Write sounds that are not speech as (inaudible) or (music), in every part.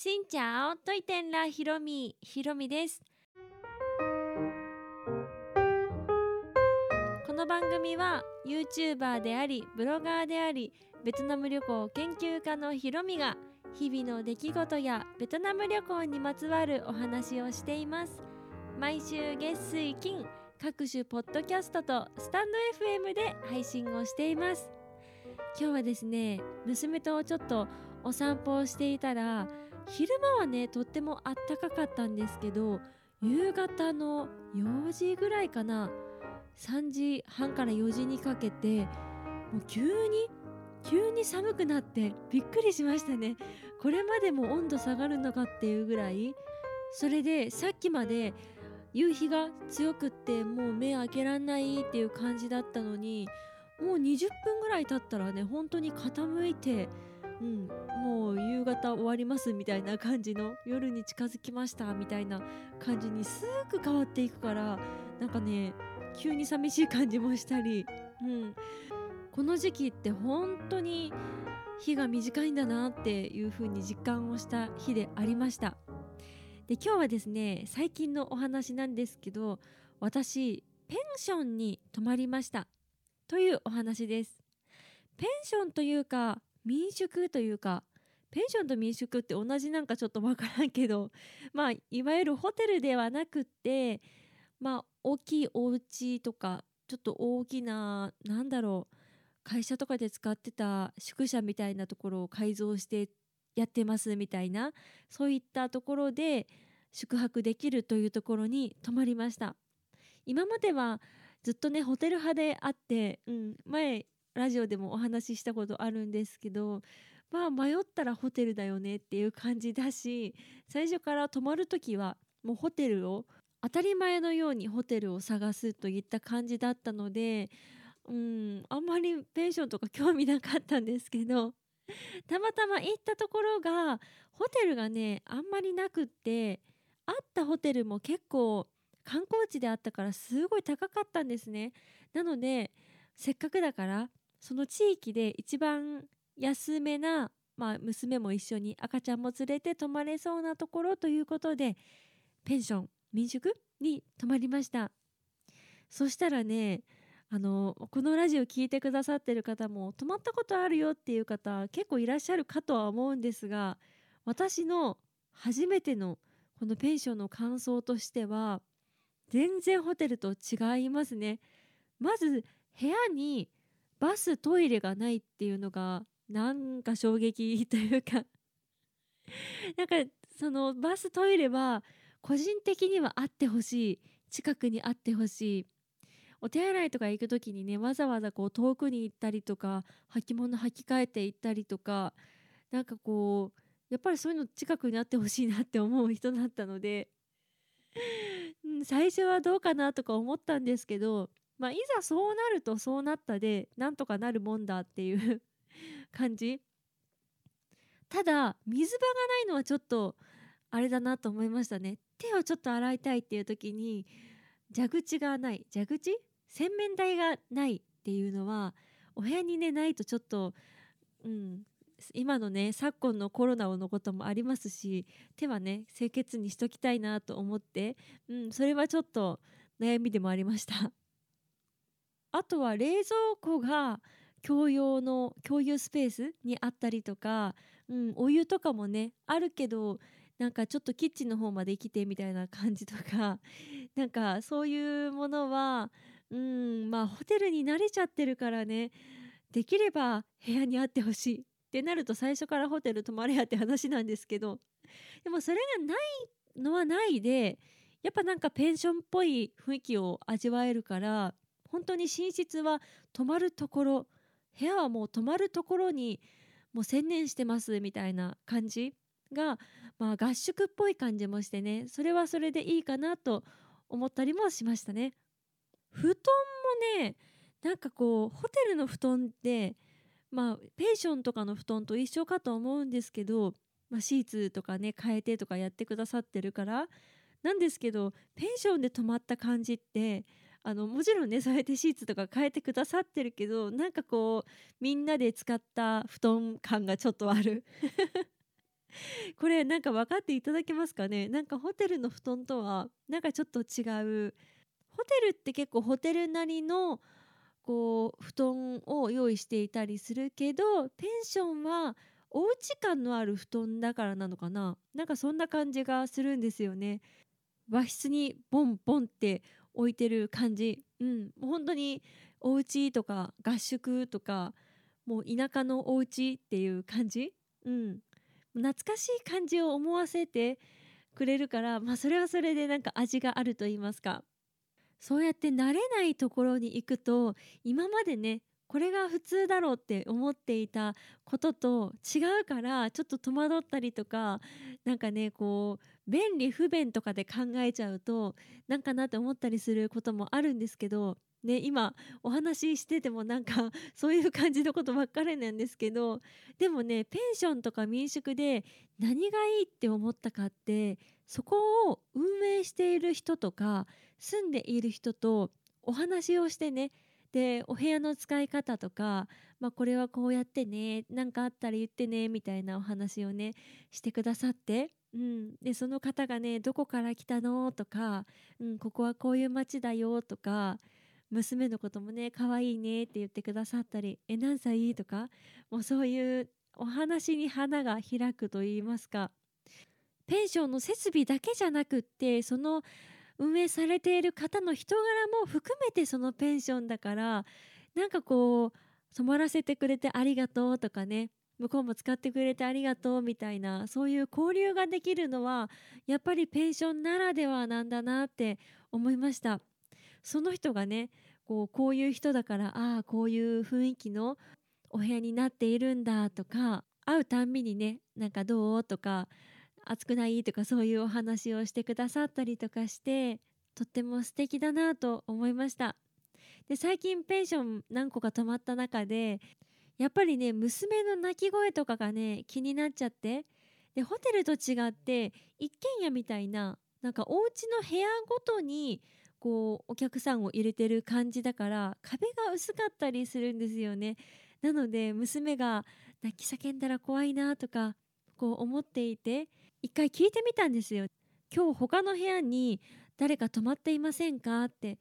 しんちゃおといてんらひろみひろみです。この番組は YouTuber でありブロガーでありベトナム旅行研究家のひろみが日々の出来事やベトナム旅行にまつわるお話をしています。毎週月水金各種ポッドキャストとスタンド FM で配信をしています。今日はですね娘とちょっとお散歩をしていたら昼間はねとってもあったかかったんですけど夕方の4時ぐらいかな3時半から4時にかけてもう急に急に寒くなってびっくりしましたね。これまでも温度下がるのかっていうぐらい。それでさっきまで夕日が強くってもう目開けらんないっていう感じだったのにもう20分ぐらい経ったらね本当に傾いてうん、もう夕方終わりますみたいな感じの夜に近づきましたみたいな感じにすぐ変わっていくからなんかね急に寂しい感じもしたり、うん、この時期って本当に日が短いんだなっていう風に実感をした日でありました。で今日はですね最近のお話なんですけど私ペンションに泊まりましたというお話です。ペンションというか民宿というかペンションと民宿って同じなんかちょっとわからんけど (laughs) まあいわゆるホテルではなくってまあ大きいお家とかちょっと大きななんだろう会社とかで使ってた宿舎みたいなところを改造してやってますみたいなそういったところで宿泊できるというところに泊まりました。今まではずっとねホテル派であって、うん、前ラジオでもお話ししたことあるんですけどまあ迷ったらホテルだよねっていう感じだし最初から泊まる時はもうホテルを当たり前のようにホテルを探すといった感じだったのでうんあんまりペンションとか興味なかったんですけどたまたま行ったところがホテルがねあんまりなくってあったホテルも結構観光地であったからすごい高かったんですね。なのでせっかくだからその地域で一番安めな、まあ、娘も一緒に赤ちゃんも連れて泊まれそうなところということでペンション民宿に泊まりました。そしたらねあのこのラジオ聴いてくださってる方も泊まったことあるよっていう方結構いらっしゃるかとは思うんですが私の初めてのこのペンションの感想としては全然ホテルと違いますね。まず部屋にバストイレがないっていうのがなんか衝撃 (laughs) というか。なんかそのバストイレは個人的にはあってほしい。近くにあってほしい。お手洗いとか行く時にねわざわざこう遠くに行ったりとか履物履き替えて行ったりとかなんかこうやっぱりそういうの近くにあってほしいなって思う人だったので。最初はどうかなとか思ったんですけどまあ、いざそうなるとそうなったでなんとかなるもんだっていう感じただ水場がないのはちょっとあれだなと思いましたね手をちょっと洗いたいっていう時に蛇口がない蛇口洗面台がないっていうのはお部屋にねないとちょっとうん今のね昨今のコロナのこともありますし手はね清潔にしときたいなと思って、うん、それはちょっと悩みでもありました。あとは冷蔵庫が共用の共有スペースにあったりとか、うん、お湯とかもねあるけどなんかちょっとキッチンの方まで来てみたいな感じとか (laughs) なんかそういうものはうんまあホテルに慣れちゃってるからねできれば部屋にあってほしいってなると最初からホテル泊まれやって話なんですけどでもそれがないのはないでやっぱなんかペンションっぽい雰囲気を味わえるから本当に寝室は泊まるところ部屋はもう泊まるところにもう専念してますみたいな感じが、まあ、合宿っぽい感じもしてねそれはそれでいいかなと思ったりもしましたね。布団もねなんかこうホテルの布団ってまあペンションとかの布団と一緒かと思うんですけど、まあ、シーツとかね変えてとかやってくださってるからなんですけどペンションで泊まった感じってあのもちろんねそうやってシーツとか変えてくださってるけどなんかこうみんなで使った布団感がちょっとある。(laughs) これなんか分かっていただけますかね？なんかホテルの布団とはなんかちょっと違う。ホテルって結構ホテルなりのこう布団を用意していたりするけどペンションはおうち感のある布団だからなのかな？なんかそんな感じがするんですよね。和室にボンボンって置いてる感じ。うん。もう本当にお家とか合宿とかもう田舎のお家っていう感じ。うん。懐かしい感じを思わせてくれるからまあそれはそれでなんか味があると言いますか。そうやって慣れないところに行くと今までねこれが普通だろうって思っていたことと違うからちょっと戸惑ったりとかなんかねこう便利不便とかで考えちゃうとなんかなって思ったりすることもあるんですけどね、今お話ししててもなんかそういう感じのことばっかりなんですけどでもねペンションとか民宿で何がいいって思ったかってそこを運営している人とか住んでいる人とお話をしてねでお部屋の使い方とか、まあ、これはこうやってね何かあったら言ってねみたいなお話をねしてくださって、うん、でその方がねどこから来たの？とか、うん、ここはこういう街だよとか娘のこともね可愛いねって言ってくださったり「え何歳?」とかもうそういうお話に花が開くと言いますかペンションの設備だけじゃなくってその運営されている方の人柄も含めてそのペンションだからなんかこう泊まらせてくれてありがとうとかね向こうも使ってくれてありがとうみたいなそういう交流ができるのはやっぱりペンションならではなんだなって思いました。その人がねこうこういう人だからああこういう雰囲気のお部屋になっているんだとか会うたんびにねなんかどうとか暑くない？とかそういうお話をしてくださったりとかしてとっても素敵だなと思いました。で最近ペンション何個か泊まった中でやっぱりね娘の泣き声とかがね気になっちゃってでホテルと違って一軒家みたいななんかお家の部屋ごとにこうお客さんを入れてる感じだから壁が薄かったりするんですよね。なので娘が泣き叫んだら怖いなとかこう思っていて一回聞いてみたんですよ。今日他の部屋に誰か泊まっていませんかって。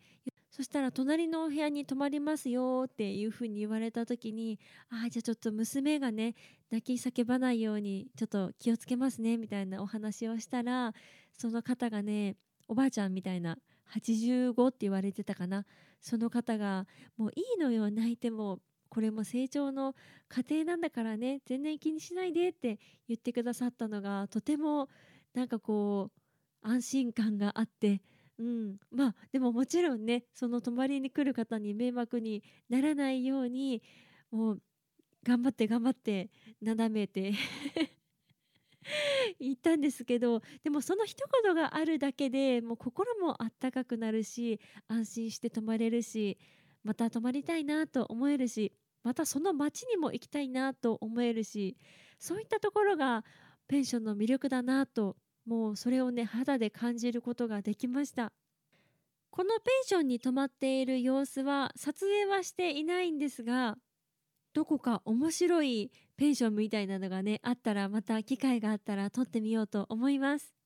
そしたら隣のお部屋に泊まりますよっていうふうに言われた時にああじゃあちょっと娘がね泣き叫ばないようにちょっと気をつけますねみたいなお話をしたらその方がねおばあちゃんみたいな85って言われてたかな。その方がもういいのよ泣いても。これも成長の過程なんだからね全然気にしないでって言ってくださったのがとてもなんかこう安心感があってうん、まあでももちろんねその泊まりに来る方に迷惑にならないようにもう頑張って頑張ってなだめて (laughs) 言ったんですけどでもその一言があるだけでもう心もあったかくなるし安心して泊まれるしまた泊まりたいなと思えるしまたその町にも行きたいなと思えるしそういったところがペンションの魅力だなともうそれをね肌で感じることができました。このペンションに泊まっている様子は撮影はしていないんですがどこか面白いペンションみたいなのがねあったらまた機会があったら撮ってみようと思います。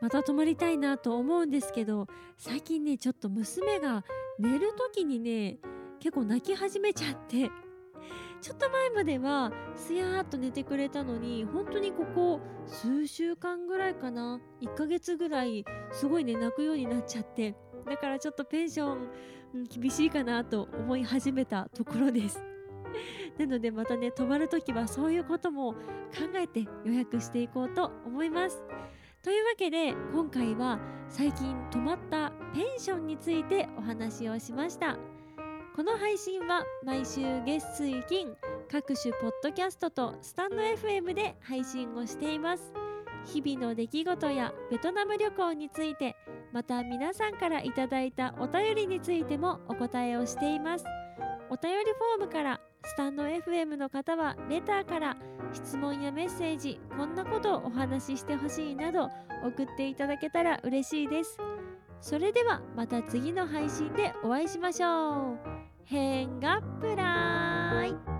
また泊まりたいなと思うんですけど最近ねちょっと娘が寝る時にね結構泣き始めちゃってちょっと前まではすやーっと寝てくれたのに本当にここ数週間ぐらいかな1ヶ月ぐらいすごいね泣くようになっちゃってだからちょっとペンション、うん、厳しいかなと思い始めたところです。(laughs) なのでまたね泊まる時はそういうことも考えて予約していこうと思います。というわけで今回は最近泊まったペンションについてお話をしました。この配信は毎週月水金各種ポッドキャストとスタンド FM で配信をしています。日々の出来事やベトナム旅行についてまた皆さんからいただいたお便りについてもお答えをしています。お便りフォームからスタンド FM の方はレターから質問やメッセージこんなことをお話ししてほしいなど送っていただけたら嬉しいです。それではまた次の配信でお会いしましょう。変がプライ